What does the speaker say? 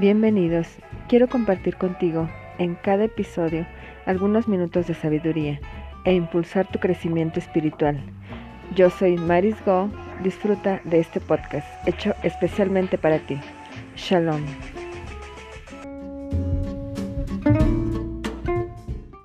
Bienvenidos. Quiero compartir contigo en cada episodio algunos minutos de sabiduría e impulsar tu crecimiento espiritual. Yo soy Maris Go. Disfruta de este podcast hecho especialmente para ti. Shalom.